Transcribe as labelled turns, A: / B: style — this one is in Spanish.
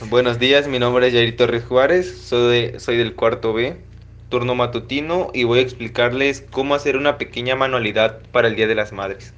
A: Buenos días, mi nombre es Yair Torres Juárez, soy, de- soy del cuarto B, turno matutino, y voy a explicarles cómo hacer una pequeña manualidad para el Día de las Madres.